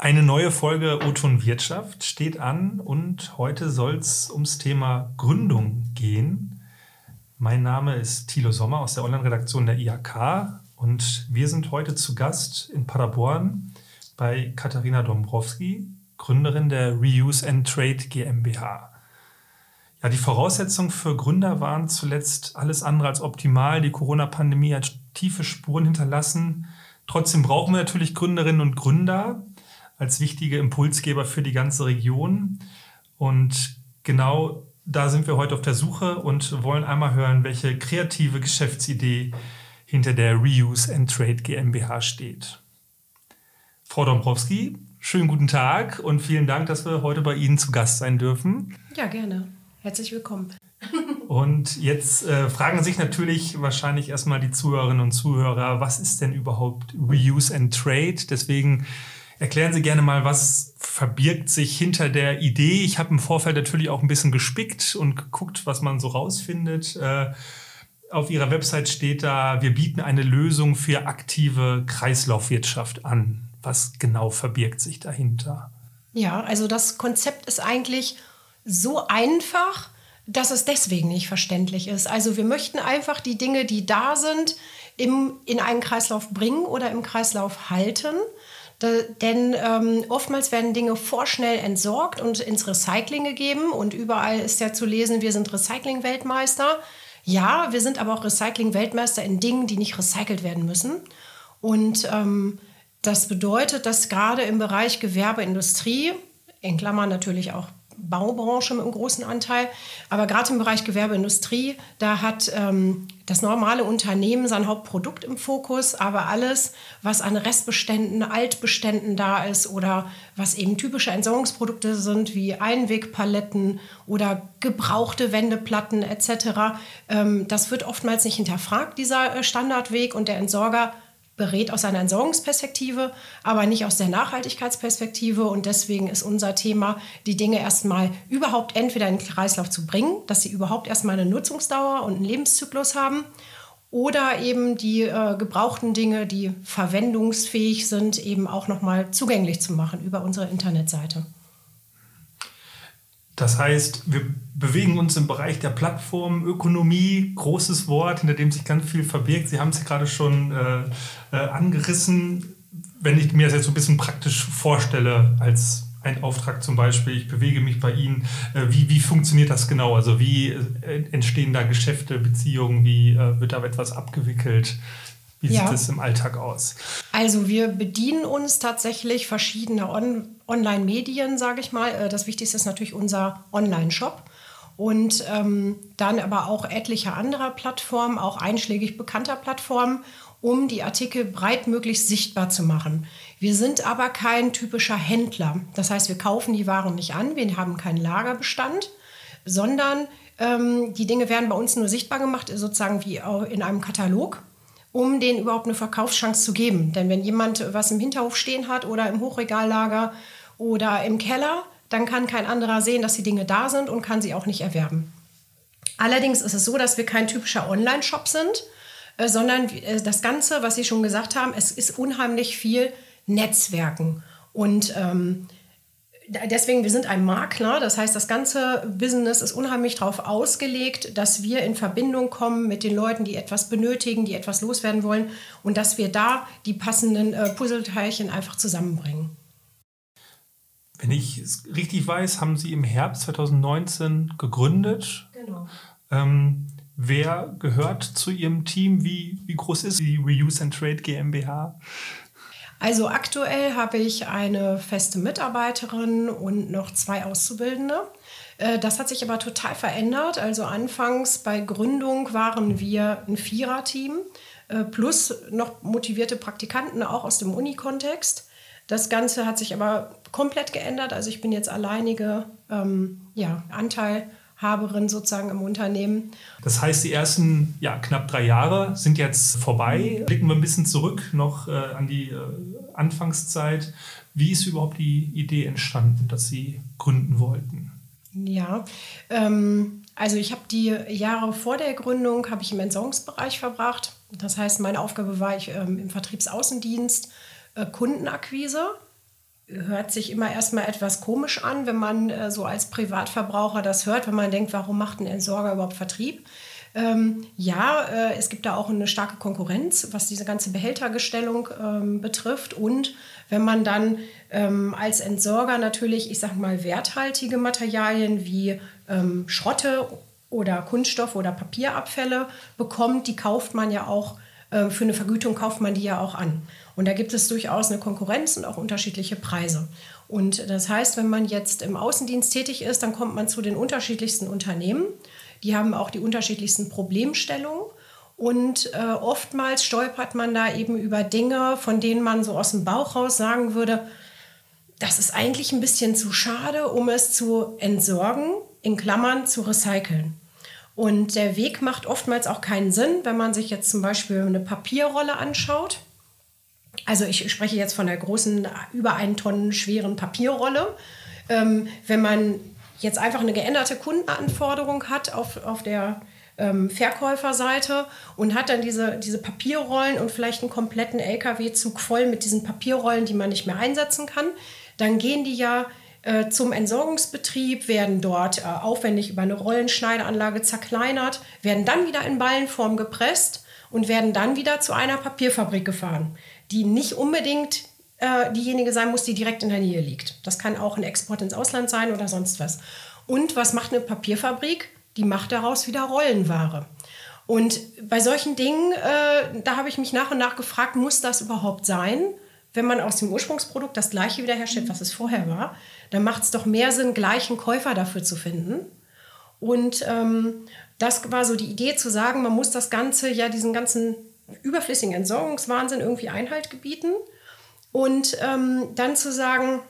Eine neue Folge O-Ton Wirtschaft steht an und heute soll es ums Thema Gründung gehen. Mein Name ist Thilo Sommer aus der Online-Redaktion der IHK und wir sind heute zu Gast in Paderborn bei Katharina Dombrowski, Gründerin der Reuse and Trade GmbH. Ja, die Voraussetzungen für Gründer waren zuletzt alles andere als optimal. Die Corona-Pandemie hat tiefe Spuren hinterlassen. Trotzdem brauchen wir natürlich Gründerinnen und Gründer als wichtige Impulsgeber für die ganze Region. Und genau da sind wir heute auf der Suche und wollen einmal hören, welche kreative Geschäftsidee hinter der Reuse and Trade GmbH steht. Frau Dombrowski, schönen guten Tag und vielen Dank, dass wir heute bei Ihnen zu Gast sein dürfen. Ja, gerne. Herzlich willkommen. Und jetzt äh, fragen sich natürlich wahrscheinlich erstmal die Zuhörerinnen und Zuhörer, was ist denn überhaupt Reuse and Trade? Deswegen Erklären Sie gerne mal, was verbirgt sich hinter der Idee? Ich habe im Vorfeld natürlich auch ein bisschen gespickt und geguckt, was man so rausfindet. Äh, auf Ihrer Website steht da, wir bieten eine Lösung für aktive Kreislaufwirtschaft an. Was genau verbirgt sich dahinter? Ja, also das Konzept ist eigentlich so einfach, dass es deswegen nicht verständlich ist. Also wir möchten einfach die Dinge, die da sind, im, in einen Kreislauf bringen oder im Kreislauf halten. Da, denn ähm, oftmals werden Dinge vorschnell entsorgt und ins Recycling gegeben. Und überall ist ja zu lesen, wir sind Recycling-Weltmeister. Ja, wir sind aber auch Recycling-Weltmeister in Dingen, die nicht recycelt werden müssen. Und ähm, das bedeutet, dass gerade im Bereich Gewerbeindustrie, in Klammern natürlich auch Baubranche mit einem großen Anteil. Aber gerade im Bereich Gewerbeindustrie, da hat ähm, das normale Unternehmen sein Hauptprodukt im Fokus, aber alles, was an Restbeständen, Altbeständen da ist oder was eben typische Entsorgungsprodukte sind, wie Einwegpaletten oder gebrauchte Wendeplatten etc., ähm, das wird oftmals nicht hinterfragt, dieser äh, Standardweg und der Entsorger berät aus einer Entsorgungsperspektive, aber nicht aus der Nachhaltigkeitsperspektive. Und deswegen ist unser Thema, die Dinge erstmal überhaupt entweder in den Kreislauf zu bringen, dass sie überhaupt erstmal eine Nutzungsdauer und einen Lebenszyklus haben. Oder eben die äh, gebrauchten Dinge, die verwendungsfähig sind, eben auch nochmal zugänglich zu machen über unsere Internetseite. Das heißt, wir bewegen uns im Bereich der Plattformökonomie, großes Wort, hinter dem sich ganz viel verbirgt. Sie haben es gerade schon äh, äh, angerissen. Wenn ich mir das jetzt so ein bisschen praktisch vorstelle, als ein Auftrag zum Beispiel, ich bewege mich bei Ihnen, äh, wie, wie funktioniert das genau? Also wie äh, entstehen da Geschäfte, Beziehungen, wie äh, wird da etwas abgewickelt? Wie ja. sieht es im Alltag aus? Also wir bedienen uns tatsächlich verschiedener On Online-Medien, sage ich mal. Äh, das Wichtigste ist natürlich unser Online-Shop. Und ähm, dann aber auch etliche anderer Plattformen, auch einschlägig bekannter Plattformen, um die Artikel breitmöglichst sichtbar zu machen. Wir sind aber kein typischer Händler. Das heißt, wir kaufen die Waren nicht an, wir haben keinen Lagerbestand, sondern ähm, die Dinge werden bei uns nur sichtbar gemacht, sozusagen wie in einem Katalog um denen überhaupt eine Verkaufschance zu geben. Denn wenn jemand was im Hinterhof stehen hat oder im Hochregallager oder im Keller, dann kann kein anderer sehen, dass die Dinge da sind und kann sie auch nicht erwerben. Allerdings ist es so, dass wir kein typischer Online-Shop sind, äh, sondern äh, das Ganze, was Sie schon gesagt haben, es ist unheimlich viel Netzwerken. Und ähm, deswegen, wir sind ein Makler. Das heißt, das ganze Business ist unheimlich darauf ausgelegt, dass wir in Verbindung kommen mit den Leuten, die etwas benötigen, die etwas loswerden wollen und dass wir da die passenden äh, Puzzleteilchen einfach zusammenbringen. Wenn ich es richtig weiß, haben Sie im Herbst 2019 gegründet. Genau. Ähm, wer gehört zu Ihrem Team? Wie, wie groß ist die Reuse and Trade GmbH? Also aktuell habe ich eine feste Mitarbeiterin und noch zwei Auszubildende. Äh, das hat sich aber total verändert. Also anfangs bei Gründung waren wir ein Viererteam äh, plus noch motivierte Praktikanten auch aus dem Uni-Kontext. Das Ganze hat sich aber komplett geändert. Also ich bin jetzt alleinige ähm, ja, Anteil Haberin sozusagen im Unternehmen. Das heißt, die ersten ja, knapp drei Jahre sind jetzt vorbei. Blicken wir ein bisschen zurück noch äh, an die äh, Anfangszeit. Wie ist überhaupt die Idee entstanden, dass Sie gründen wollten? Ja, ähm, also ich habe die Jahre vor der Gründung habe ich im Entsorgungsbereich verbracht. Das heißt, meine Aufgabe war ich ähm, im Vertriebsaußendienst äh, Kundenakquise hört sich immer erstmal etwas komisch an, wenn man äh, so als Privatverbraucher das hört, wenn man denkt, warum macht ein Entsorger überhaupt Vertrieb? Ähm, ja, äh, es gibt da auch eine starke Konkurrenz, was diese ganze Behältergestellung ähm, betrifft. Und wenn man dann ähm, als Entsorger natürlich, ich sag mal, werthaltige Materialien wie ähm, Schrotte oder Kunststoff oder Papierabfälle bekommt, die kauft man ja auch, für eine Vergütung kauft man die ja auch an. Und da gibt es durchaus eine Konkurrenz und auch unterschiedliche Preise. Und das heißt, wenn man jetzt im Außendienst tätig ist, dann kommt man zu den unterschiedlichsten Unternehmen. Die haben auch die unterschiedlichsten Problemstellungen. Und äh, oftmals stolpert man da eben über Dinge, von denen man so aus dem Bauch raus sagen würde, das ist eigentlich ein bisschen zu schade, um es zu entsorgen, in Klammern zu recyceln. Und der Weg macht oftmals auch keinen Sinn, wenn man sich jetzt zum Beispiel eine Papierrolle anschaut. Also ich spreche jetzt von der großen, über einen Tonnen schweren Papierrolle. Ähm, wenn man jetzt einfach eine geänderte Kundenanforderung hat auf, auf der ähm, Verkäuferseite und hat dann diese, diese Papierrollen und vielleicht einen kompletten LKW-Zug voll mit diesen Papierrollen, die man nicht mehr einsetzen kann, dann gehen die ja zum Entsorgungsbetrieb, werden dort äh, aufwendig über eine Rollenschneideanlage zerkleinert, werden dann wieder in Ballenform gepresst und werden dann wieder zu einer Papierfabrik gefahren die nicht unbedingt äh, diejenige sein muss, die direkt in der Nähe liegt. Das kann auch ein Export ins Ausland sein oder sonst was. Und was macht eine Papierfabrik? Die macht daraus wieder Rollenware. Und bei solchen Dingen, äh, da habe ich mich nach und nach gefragt, muss das überhaupt sein? Wenn man aus dem Ursprungsprodukt das gleiche wiederherstellt, was es vorher war, dann macht es doch mehr Sinn, gleich einen Käufer dafür zu finden. Und ähm, das war so die Idee zu sagen, man muss das Ganze, ja, diesen ganzen überflüssigen Entsorgungswahnsinn irgendwie Einhalt gebieten. Und ähm, dann zu sagen,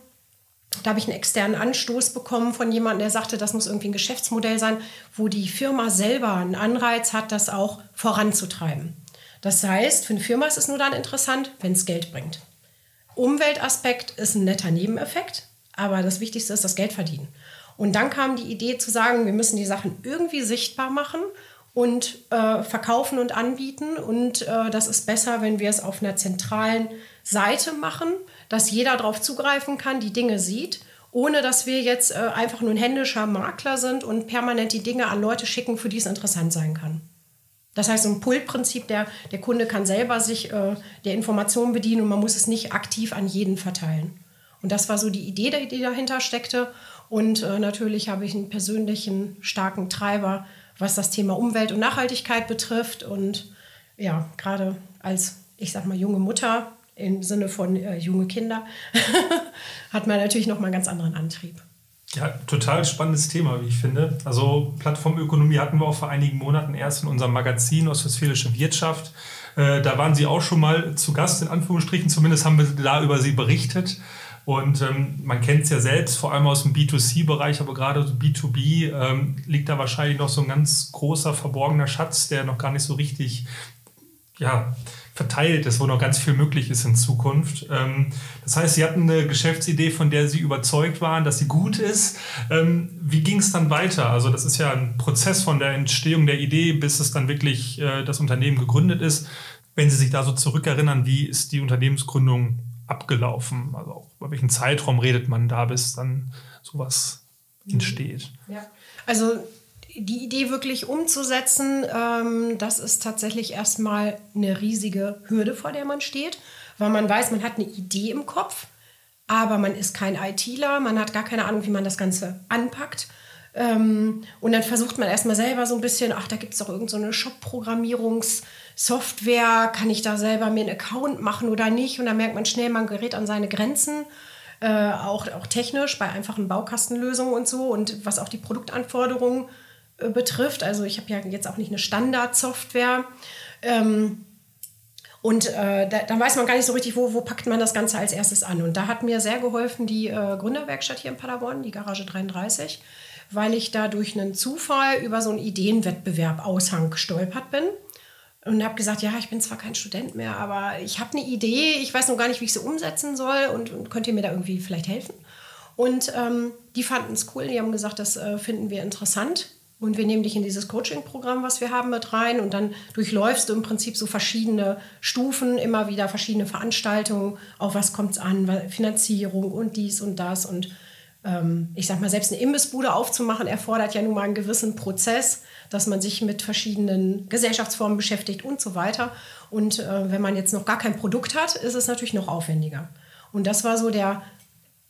da habe ich einen externen Anstoß bekommen von jemandem, der sagte, das muss irgendwie ein Geschäftsmodell sein, wo die Firma selber einen Anreiz hat, das auch voranzutreiben. Das heißt, für eine Firma ist es nur dann interessant, wenn es Geld bringt. Umweltaspekt ist ein netter Nebeneffekt, aber das Wichtigste ist das Geld verdienen. Und dann kam die Idee zu sagen, wir müssen die Sachen irgendwie sichtbar machen und äh, verkaufen und anbieten. Und äh, das ist besser, wenn wir es auf einer zentralen Seite machen, dass jeder darauf zugreifen kann, die Dinge sieht, ohne dass wir jetzt äh, einfach nur ein händischer Makler sind und permanent die Dinge an Leute schicken, für die es interessant sein kann. Das heißt, so ein Pull-Prinzip, der, der Kunde kann selber sich äh, der Information bedienen und man muss es nicht aktiv an jeden verteilen. Und das war so die Idee, die dahinter steckte. Und äh, natürlich habe ich einen persönlichen starken Treiber, was das Thema Umwelt und Nachhaltigkeit betrifft. Und ja, gerade als, ich sag mal, junge Mutter im Sinne von äh, junge Kinder, hat man natürlich noch mal einen ganz anderen Antrieb. Ja, total spannendes Thema, wie ich finde. Also Plattformökonomie hatten wir auch vor einigen Monaten erst in unserem Magazin Ostwestfälische Wirtschaft. Äh, da waren Sie auch schon mal zu Gast, in Anführungsstrichen. Zumindest haben wir da über Sie berichtet. Und ähm, man kennt es ja selbst, vor allem aus dem B2C-Bereich, aber gerade so B2B ähm, liegt da wahrscheinlich noch so ein ganz großer verborgener Schatz, der noch gar nicht so richtig ja, verteilt ist, wo noch ganz viel möglich ist in Zukunft. Ähm, das heißt, Sie hatten eine Geschäftsidee, von der Sie überzeugt waren, dass sie gut ist. Ähm, wie ging es dann weiter? Also das ist ja ein Prozess von der Entstehung der Idee, bis es dann wirklich äh, das Unternehmen gegründet ist. Wenn Sie sich da so zurückerinnern, wie ist die Unternehmensgründung abgelaufen? Also auch über welchen Zeitraum redet man da, bis dann sowas mhm. entsteht? Ja, also die Idee wirklich umzusetzen, ähm, das ist tatsächlich erstmal eine riesige Hürde, vor der man steht, weil man weiß, man hat eine Idee im Kopf, aber man ist kein ITler, man hat gar keine Ahnung, wie man das Ganze anpackt. Ähm, und dann versucht man erstmal selber so ein bisschen, ach, da gibt es doch irgendeine so Shop-Programmierungssoftware, kann ich da selber mir einen Account machen oder nicht? Und dann merkt man schnell, man gerät an seine Grenzen. Äh, auch, auch technisch bei einfachen Baukastenlösungen und so und was auch die Produktanforderungen äh, betrifft. Also ich habe ja jetzt auch nicht eine Standardsoftware. Ähm, und äh, da, weiß man gar nicht so richtig, wo, wo packt man das Ganze als erstes an. Und da hat mir sehr geholfen die äh, Gründerwerkstatt hier in Paderborn, die Garage 33 weil ich da durch einen Zufall über so einen Ideenwettbewerb Aushang gestolpert bin und habe gesagt, ja, ich bin zwar kein Student mehr, aber ich habe eine Idee, ich weiß noch gar nicht, wie ich sie umsetzen soll und, und könnt ihr mir da irgendwie vielleicht helfen? Und ähm, die fanden es cool, die haben gesagt, das äh, finden wir interessant. und wir nehmen dich in dieses Coaching-Programm, was wir haben, mit rein. Und dann durchläufst du im Prinzip so verschiedene Stufen, immer wieder verschiedene Veranstaltungen. Auf was kommt es an? Finanzierung und dies und das. Und ich sag mal, selbst eine Imbissbude aufzumachen, erfordert ja nun mal einen gewissen Prozess, dass man sich mit verschiedenen Gesellschaftsformen beschäftigt und so weiter. Und äh, wenn man jetzt noch gar kein Produkt hat, ist es natürlich noch aufwendiger. Und das war so der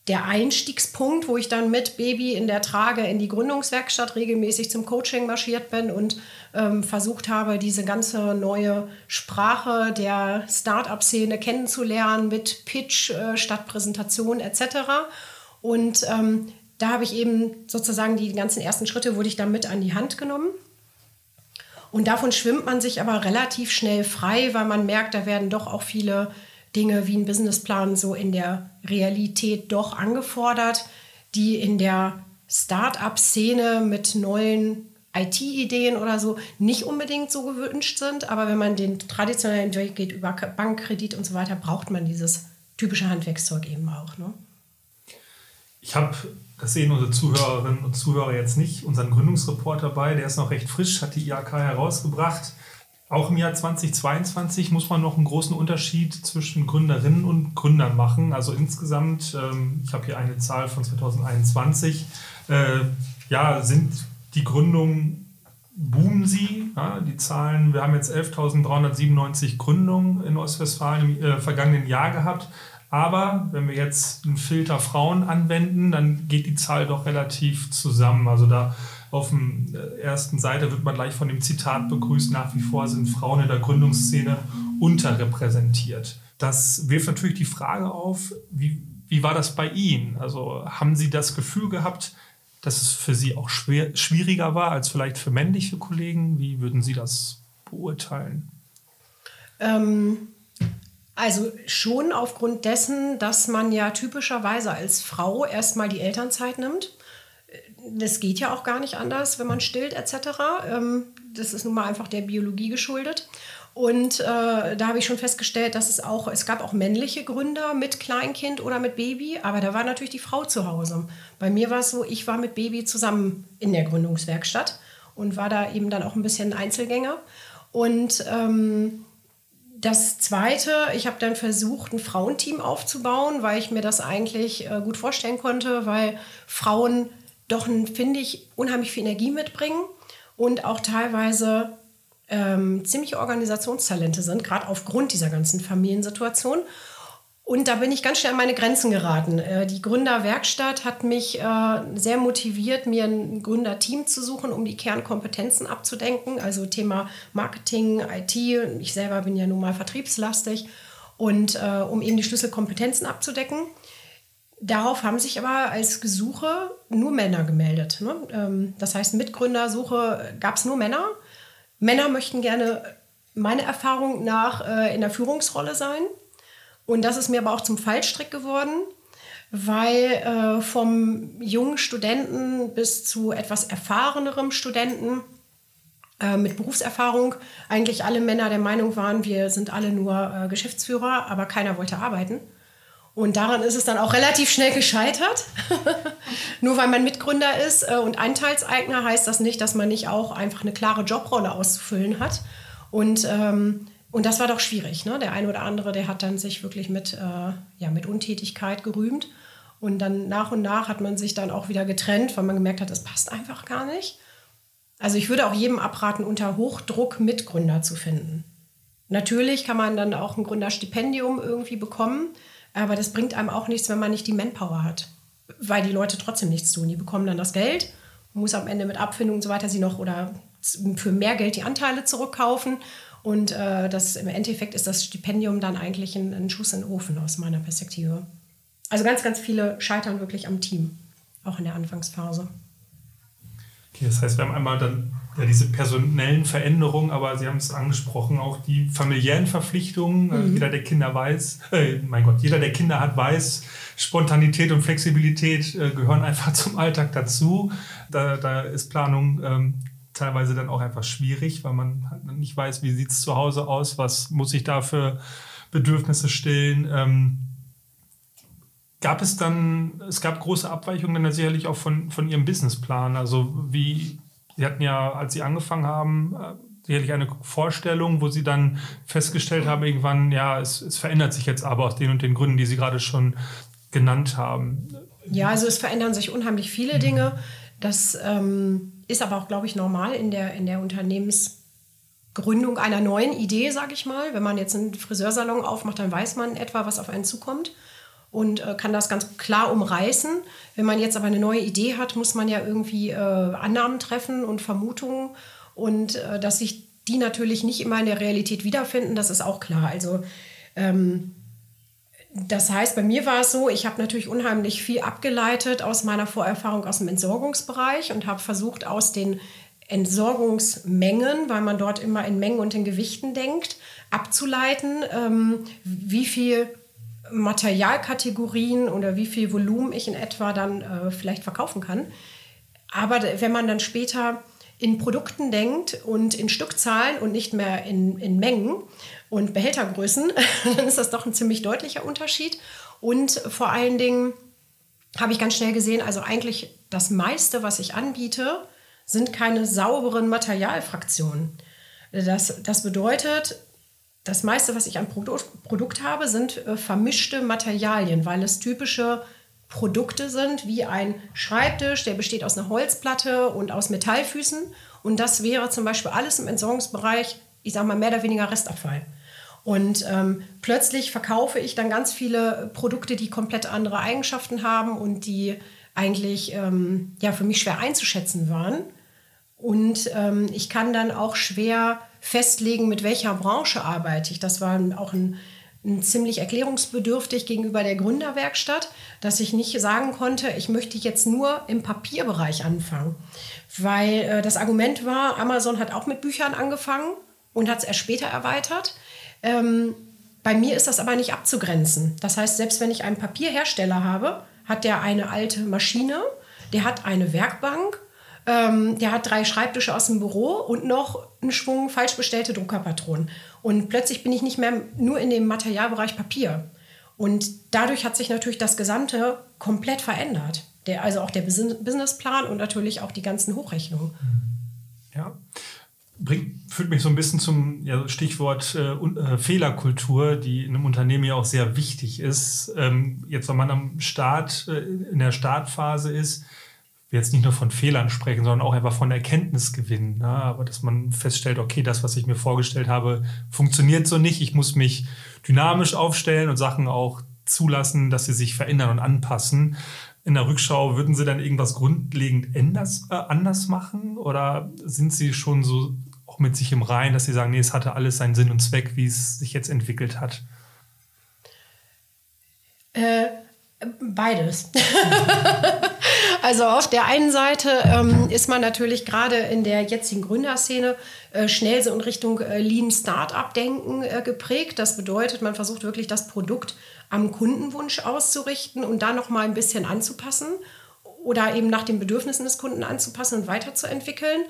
der Einstiegspunkt, wo ich dann mit Baby in der Trage in die Gründungswerkstatt regelmäßig zum Coaching marschiert bin und ähm, versucht habe, diese ganze neue Sprache der Start-up-Szene kennenzulernen mit Pitch äh, statt Präsentation etc. Und ähm, da habe ich eben sozusagen die ganzen ersten Schritte, wurde ich dann mit an die Hand genommen. Und davon schwimmt man sich aber relativ schnell frei, weil man merkt, da werden doch auch viele Dinge wie ein Businessplan so in der Realität doch angefordert, die in der Start-up-Szene mit neuen IT-Ideen oder so nicht unbedingt so gewünscht sind. Aber wenn man den traditionellen Weg geht über Bankkredit und so weiter, braucht man dieses typische Handwerkszeug eben auch. Ne? Ich habe, das sehen unsere Zuhörerinnen und Zuhörer jetzt nicht, unseren Gründungsreport dabei, der ist noch recht frisch, hat die IAK herausgebracht. Auch im Jahr 2022 muss man noch einen großen Unterschied zwischen Gründerinnen und Gründern machen. Also insgesamt, ähm, ich habe hier eine Zahl von 2021, äh, ja, sind die Gründungen, boomen sie. Ja, die Zahlen, wir haben jetzt 11.397 Gründungen in Ostwestfalen im äh, vergangenen Jahr gehabt. Aber wenn wir jetzt einen Filter Frauen anwenden, dann geht die Zahl doch relativ zusammen. Also da auf der ersten Seite wird man gleich von dem Zitat begrüßt, nach wie vor sind Frauen in der Gründungsszene unterrepräsentiert. Das wirft natürlich die Frage auf, wie, wie war das bei Ihnen? Also haben Sie das Gefühl gehabt, dass es für Sie auch schwer, schwieriger war als vielleicht für männliche Kollegen? Wie würden Sie das beurteilen? Ähm, also schon aufgrund dessen, dass man ja typischerweise als Frau erstmal die Elternzeit nimmt das geht ja auch gar nicht anders, wenn man stillt etc. Ähm, das ist nun mal einfach der Biologie geschuldet. Und äh, da habe ich schon festgestellt, dass es auch, es gab auch männliche Gründer mit Kleinkind oder mit Baby, aber da war natürlich die Frau zu Hause. Bei mir war es so, ich war mit Baby zusammen in der Gründungswerkstatt und war da eben dann auch ein bisschen Einzelgänger. Und ähm, das Zweite, ich habe dann versucht, ein Frauenteam aufzubauen, weil ich mir das eigentlich äh, gut vorstellen konnte, weil Frauen doch, finde ich, unheimlich viel Energie mitbringen und auch teilweise ähm, ziemliche Organisationstalente sind, gerade aufgrund dieser ganzen Familiensituation. Und da bin ich ganz schnell an meine Grenzen geraten. Äh, die Gründerwerkstatt hat mich äh, sehr motiviert, mir ein Gründerteam zu suchen, um die Kernkompetenzen abzudenken. Also Thema Marketing, IT. Ich selber bin ja nun mal vertriebslastig. Und äh, um eben die Schlüsselkompetenzen abzudecken. Darauf haben sich aber als Gesuche nur Männer gemeldet. Ne? Ähm, das heißt, Mitgründersuche gab es nur Männer. Männer möchten gerne meiner Erfahrung nach in der Führungsrolle sein. Und das ist mir aber auch zum Fallstrick geworden, weil äh, vom jungen Studenten bis zu etwas erfahrenerem Studenten äh, mit Berufserfahrung eigentlich alle Männer der Meinung waren, wir sind alle nur Geschäftsführer, aber keiner wollte arbeiten. Und daran ist es dann auch relativ schnell gescheitert. Nur weil man Mitgründer ist äh, und Anteilseigner heißt das nicht, dass man nicht auch einfach eine klare Jobrolle auszufüllen hat. Und, ähm, und das war doch schwierig. Ne? Der eine oder andere, der hat dann sich wirklich mit, äh, ja, mit Untätigkeit gerühmt. Und dann nach und nach hat man sich dann auch wieder getrennt, weil man gemerkt hat, es passt einfach gar nicht. Also ich würde auch jedem abraten, unter Hochdruck Mitgründer zu finden. Natürlich kann man dann auch ein Gründerstipendium irgendwie bekommen. Aber das bringt einem auch nichts, wenn man nicht die Manpower hat. Weil die Leute trotzdem nichts tun. Die bekommen dann das Geld, muss am Ende mit Abfindung und so weiter sie noch oder für mehr Geld die Anteile zurückkaufen. Und äh, das, im Endeffekt ist das Stipendium dann eigentlich ein, ein Schuss in den Ofen aus meiner Perspektive. Also ganz, ganz viele scheitern wirklich am Team, auch in der Anfangsphase. Okay, das heißt, wir haben einmal dann ja, diese personellen Veränderungen, aber Sie haben es angesprochen, auch die familiären Verpflichtungen. Mhm. jeder, der Kinder weiß, äh, mein Gott, jeder, der Kinder hat, weiß, Spontanität und Flexibilität äh, gehören einfach zum Alltag dazu. Da, da ist Planung ähm, teilweise dann auch einfach schwierig, weil man halt nicht weiß, wie sieht es zu Hause aus, was muss ich da für Bedürfnisse stillen. Ähm, Gab es dann, es gab große Abweichungen dann sicherlich auch von, von Ihrem Businessplan. Also wie Sie hatten ja, als Sie angefangen haben, äh, sicherlich eine Vorstellung, wo Sie dann festgestellt haben, irgendwann, ja, es, es verändert sich jetzt aber aus den und den Gründen, die Sie gerade schon genannt haben. Ja, also es verändern sich unheimlich viele mhm. Dinge. Das ähm, ist aber auch, glaube ich, normal in der, in der Unternehmensgründung einer neuen Idee, sage ich mal. Wenn man jetzt einen Friseursalon aufmacht, dann weiß man etwa, was auf einen zukommt und äh, kann das ganz klar umreißen. Wenn man jetzt aber eine neue Idee hat, muss man ja irgendwie äh, Annahmen treffen und Vermutungen und äh, dass sich die natürlich nicht immer in der Realität wiederfinden, das ist auch klar. Also ähm, das heißt, bei mir war es so, ich habe natürlich unheimlich viel abgeleitet aus meiner Vorerfahrung aus dem Entsorgungsbereich und habe versucht, aus den Entsorgungsmengen, weil man dort immer in Mengen und in Gewichten denkt, abzuleiten, ähm, wie viel Materialkategorien oder wie viel Volumen ich in etwa dann äh, vielleicht verkaufen kann. Aber wenn man dann später in Produkten denkt und in Stückzahlen und nicht mehr in, in Mengen und Behältergrößen, dann ist das doch ein ziemlich deutlicher Unterschied. Und vor allen Dingen habe ich ganz schnell gesehen, also eigentlich das meiste, was ich anbiete, sind keine sauberen Materialfraktionen. Das, das bedeutet, das meiste, was ich an Produkt, Produkt habe, sind äh, vermischte Materialien, weil es typische Produkte sind, wie ein Schreibtisch, der besteht aus einer Holzplatte und aus Metallfüßen. Und das wäre zum Beispiel alles im Entsorgungsbereich, ich sage mal, mehr oder weniger Restabfall. Und ähm, plötzlich verkaufe ich dann ganz viele Produkte, die komplett andere Eigenschaften haben und die eigentlich ähm, ja, für mich schwer einzuschätzen waren. Und ähm, ich kann dann auch schwer festlegen, mit welcher Branche arbeite ich. Das war auch ein, ein ziemlich erklärungsbedürftig gegenüber der Gründerwerkstatt, dass ich nicht sagen konnte, ich möchte jetzt nur im Papierbereich anfangen. Weil äh, das Argument war, Amazon hat auch mit Büchern angefangen und hat es erst später erweitert. Ähm, bei mir ist das aber nicht abzugrenzen. Das heißt, selbst wenn ich einen Papierhersteller habe, hat der eine alte Maschine, der hat eine Werkbank ähm, der hat drei Schreibtische aus dem Büro und noch einen Schwung falsch bestellte Druckerpatronen. Und plötzlich bin ich nicht mehr nur in dem Materialbereich Papier. Und dadurch hat sich natürlich das Gesamte komplett verändert. Der, also auch der Businessplan und natürlich auch die ganzen Hochrechnungen. Ja. Bringt, führt mich so ein bisschen zum ja, Stichwort äh, äh, Fehlerkultur, die in einem Unternehmen ja auch sehr wichtig ist. Ähm, jetzt, wenn man am Start, äh, in der Startphase ist, wir jetzt nicht nur von Fehlern sprechen, sondern auch einfach von Erkenntnisgewinn. Ne? Aber dass man feststellt, okay, das, was ich mir vorgestellt habe, funktioniert so nicht. Ich muss mich dynamisch aufstellen und Sachen auch zulassen, dass sie sich verändern und anpassen. In der Rückschau würden Sie dann irgendwas grundlegend anders, äh, anders machen? Oder sind Sie schon so auch mit sich im Reinen, dass Sie sagen, nee, es hatte alles seinen Sinn und Zweck, wie es sich jetzt entwickelt hat? Äh, beides. Also auf der einen Seite ähm, ist man natürlich gerade in der jetzigen Gründerszene äh, schnell so in Richtung äh, Lean Startup-Denken äh, geprägt. Das bedeutet, man versucht wirklich das Produkt am Kundenwunsch auszurichten und da noch mal ein bisschen anzupassen oder eben nach den Bedürfnissen des Kunden anzupassen und weiterzuentwickeln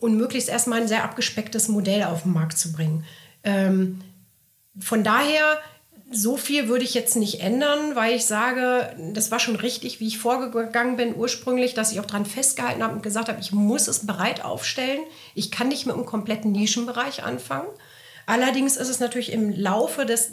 und möglichst erstmal ein sehr abgespecktes Modell auf den Markt zu bringen. Ähm, von daher so viel würde ich jetzt nicht ändern, weil ich sage, das war schon richtig, wie ich vorgegangen bin ursprünglich, dass ich auch daran festgehalten habe und gesagt habe, ich muss es bereit aufstellen. Ich kann nicht mit einem kompletten Nischenbereich anfangen. Allerdings ist es natürlich im Laufe des,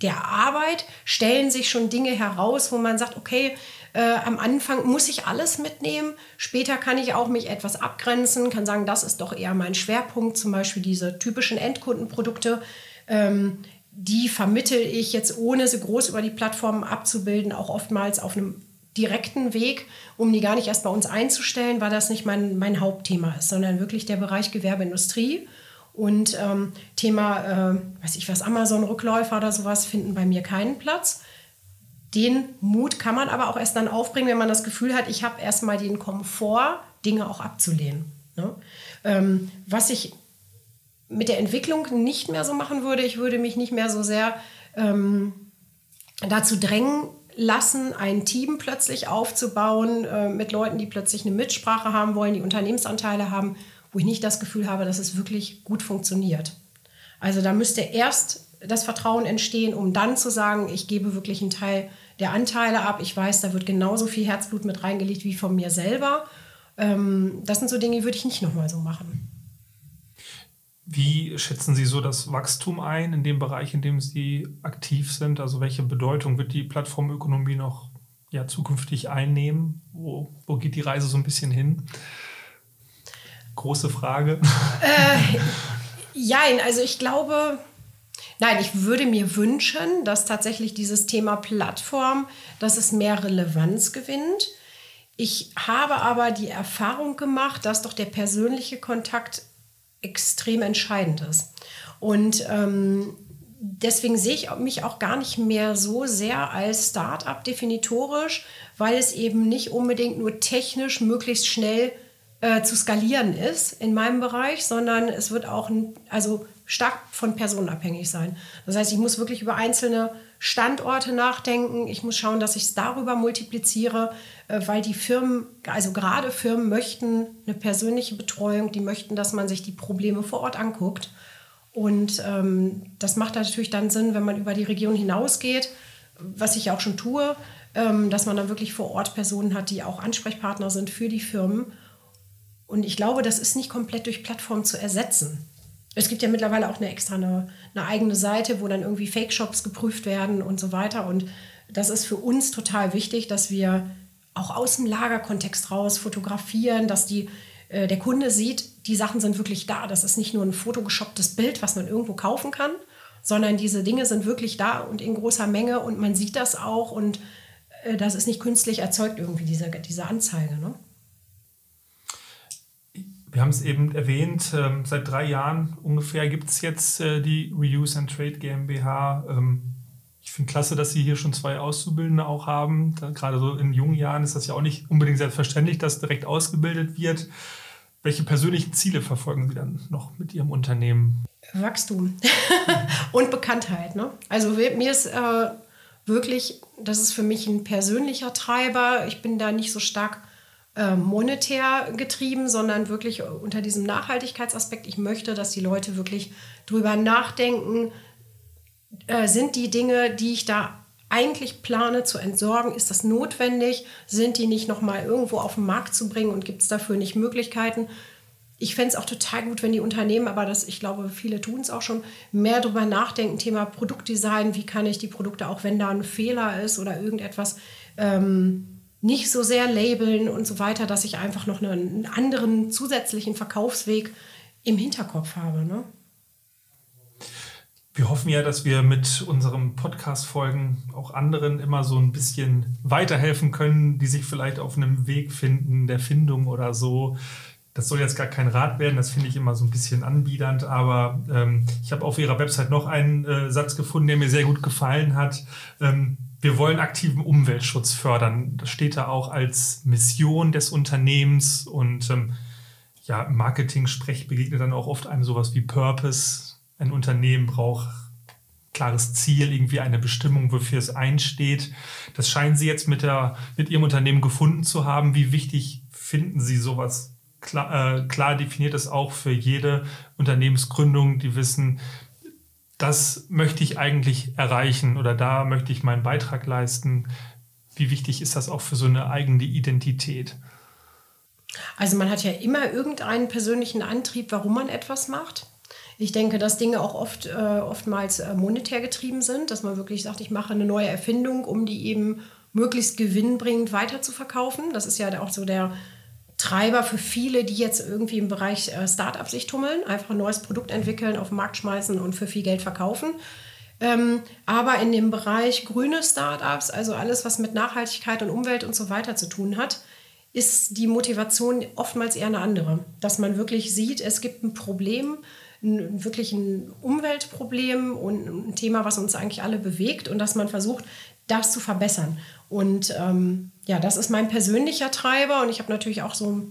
der Arbeit, stellen sich schon Dinge heraus, wo man sagt, okay, äh, am Anfang muss ich alles mitnehmen. Später kann ich auch mich etwas abgrenzen, kann sagen, das ist doch eher mein Schwerpunkt, zum Beispiel diese typischen Endkundenprodukte. Ähm, die vermittel ich jetzt, ohne sie groß über die Plattformen abzubilden, auch oftmals auf einem direkten Weg, um die gar nicht erst bei uns einzustellen, weil das nicht mein, mein Hauptthema ist, sondern wirklich der Bereich Gewerbeindustrie. Und ähm, Thema, äh, weiß ich was, Amazon-Rückläufer oder sowas finden bei mir keinen Platz. Den Mut kann man aber auch erst dann aufbringen, wenn man das Gefühl hat, ich habe erstmal den Komfort, Dinge auch abzulehnen. Ne? Ähm, was ich mit der Entwicklung nicht mehr so machen würde. Ich würde mich nicht mehr so sehr ähm, dazu drängen lassen, ein Team plötzlich aufzubauen äh, mit Leuten, die plötzlich eine Mitsprache haben wollen, die Unternehmensanteile haben, wo ich nicht das Gefühl habe, dass es wirklich gut funktioniert. Also da müsste erst das Vertrauen entstehen, um dann zu sagen, ich gebe wirklich einen Teil der Anteile ab. Ich weiß, da wird genauso viel Herzblut mit reingelegt wie von mir selber. Ähm, das sind so Dinge, die würde ich nicht nochmal so machen. Wie schätzen Sie so das Wachstum ein in dem Bereich, in dem Sie aktiv sind? Also welche Bedeutung wird die Plattformökonomie noch ja, zukünftig einnehmen? Wo, wo geht die Reise so ein bisschen hin? Große Frage. Äh, jein, also ich glaube, nein, ich würde mir wünschen, dass tatsächlich dieses Thema Plattform, dass es mehr Relevanz gewinnt. Ich habe aber die Erfahrung gemacht, dass doch der persönliche Kontakt extrem entscheidend ist. Und ähm, deswegen sehe ich mich auch gar nicht mehr so sehr als Start-up definitorisch, weil es eben nicht unbedingt nur technisch möglichst schnell äh, zu skalieren ist in meinem Bereich, sondern es wird auch also stark von Personen abhängig sein. Das heißt, ich muss wirklich über einzelne Standorte nachdenken. Ich muss schauen, dass ich es darüber multipliziere, äh, weil die Firmen, also gerade Firmen möchten eine persönliche Betreuung, die möchten, dass man sich die Probleme vor Ort anguckt. Und ähm, das macht natürlich dann Sinn, wenn man über die Region hinausgeht, was ich auch schon tue, ähm, dass man dann wirklich vor Ort Personen hat, die auch Ansprechpartner sind für die Firmen. Und ich glaube, das ist nicht komplett durch Plattformen zu ersetzen. Es gibt ja mittlerweile auch eine extra eine, eine eigene Seite, wo dann irgendwie Fake-Shops geprüft werden und so weiter. Und das ist für uns total wichtig, dass wir auch aus dem Lagerkontext raus fotografieren, dass die, äh, der Kunde sieht, die Sachen sind wirklich da. Das ist nicht nur ein fotogeshopptes Bild, was man irgendwo kaufen kann, sondern diese Dinge sind wirklich da und in großer Menge und man sieht das auch und äh, das ist nicht künstlich erzeugt irgendwie, diese, diese Anzeige. Ne? Wir haben es eben erwähnt, ähm, seit drei Jahren ungefähr gibt es jetzt äh, die Reuse and Trade GmbH. Ähm, ich finde klasse, dass Sie hier schon zwei Auszubildende auch haben. Gerade so in jungen Jahren ist das ja auch nicht unbedingt selbstverständlich, dass direkt ausgebildet wird. Welche persönlichen Ziele verfolgen Sie dann noch mit Ihrem Unternehmen? Wachstum und Bekanntheit. Ne? Also mir ist äh, wirklich, das ist für mich ein persönlicher Treiber. Ich bin da nicht so stark monetär getrieben, sondern wirklich unter diesem Nachhaltigkeitsaspekt. Ich möchte, dass die Leute wirklich drüber nachdenken, äh, sind die Dinge, die ich da eigentlich plane zu entsorgen, ist das notwendig? Sind die nicht nochmal irgendwo auf den Markt zu bringen und gibt es dafür nicht Möglichkeiten? Ich fände es auch total gut, wenn die Unternehmen, aber das, ich glaube, viele tun es auch schon, mehr darüber nachdenken, Thema Produktdesign, wie kann ich die Produkte, auch wenn da ein Fehler ist oder irgendetwas, ähm, nicht so sehr labeln und so weiter, dass ich einfach noch einen anderen zusätzlichen Verkaufsweg im Hinterkopf habe. Ne? Wir hoffen ja, dass wir mit unseren Podcast-Folgen auch anderen immer so ein bisschen weiterhelfen können, die sich vielleicht auf einem Weg finden, der Findung oder so. Das soll jetzt gar kein Rat werden, das finde ich immer so ein bisschen anbiedernd, aber ähm, ich habe auf Ihrer Website noch einen äh, Satz gefunden, der mir sehr gut gefallen hat. Ähm, wir wollen aktiven Umweltschutz fördern. Das steht da auch als Mission des Unternehmens und ähm, ja, Marketing-Sprech begegnet dann auch oft einem sowas wie Purpose. Ein Unternehmen braucht klares Ziel, irgendwie eine Bestimmung, wofür es einsteht. Das scheinen Sie jetzt mit, der, mit Ihrem Unternehmen gefunden zu haben. Wie wichtig finden Sie sowas? Klar, äh, klar definiert es auch für jede Unternehmensgründung, die wissen, das möchte ich eigentlich erreichen oder da möchte ich meinen Beitrag leisten. Wie wichtig ist das auch für so eine eigene Identität? Also man hat ja immer irgendeinen persönlichen Antrieb, warum man etwas macht. Ich denke, dass Dinge auch oft, äh, oftmals äh, monetär getrieben sind, dass man wirklich sagt, ich mache eine neue Erfindung, um die eben möglichst gewinnbringend weiter zu verkaufen. Das ist ja auch so der, Treiber für viele, die jetzt irgendwie im Bereich äh, Startup sich tummeln, einfach ein neues Produkt entwickeln, auf den Markt schmeißen und für viel Geld verkaufen. Ähm, aber in dem Bereich grüne Startups, also alles, was mit Nachhaltigkeit und Umwelt und so weiter zu tun hat, ist die Motivation oftmals eher eine andere. Dass man wirklich sieht, es gibt ein Problem, ein, wirklich ein Umweltproblem und ein Thema, was uns eigentlich alle bewegt und dass man versucht, das zu verbessern. Und ähm, ja, das ist mein persönlicher Treiber und ich habe natürlich auch so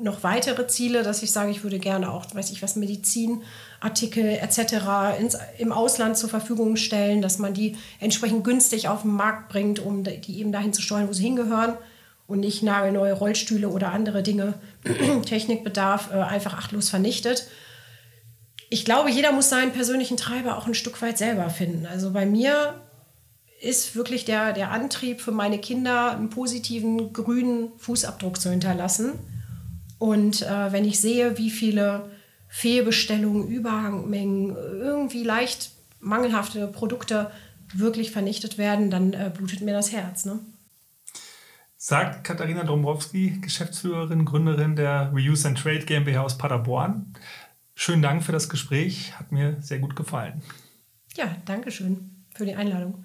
noch weitere Ziele, dass ich sage, ich würde gerne auch, weiß ich was, Medizinartikel etc. Ins, im Ausland zur Verfügung stellen, dass man die entsprechend günstig auf den Markt bringt, um die eben dahin zu steuern, wo sie hingehören und nicht nagelneue Rollstühle oder andere Dinge, Technikbedarf, äh, einfach achtlos vernichtet. Ich glaube, jeder muss seinen persönlichen Treiber auch ein Stück weit selber finden. Also bei mir ist wirklich der, der Antrieb für meine Kinder, einen positiven grünen Fußabdruck zu hinterlassen. Und äh, wenn ich sehe, wie viele Fehlbestellungen, Überhangmengen, irgendwie leicht mangelhafte Produkte wirklich vernichtet werden, dann äh, blutet mir das Herz. Ne? Sagt Katharina Dombrowski, Geschäftsführerin, Gründerin der Reuse and Trade GmbH aus Paderborn. Schönen Dank für das Gespräch, hat mir sehr gut gefallen. Ja, danke schön für die Einladung.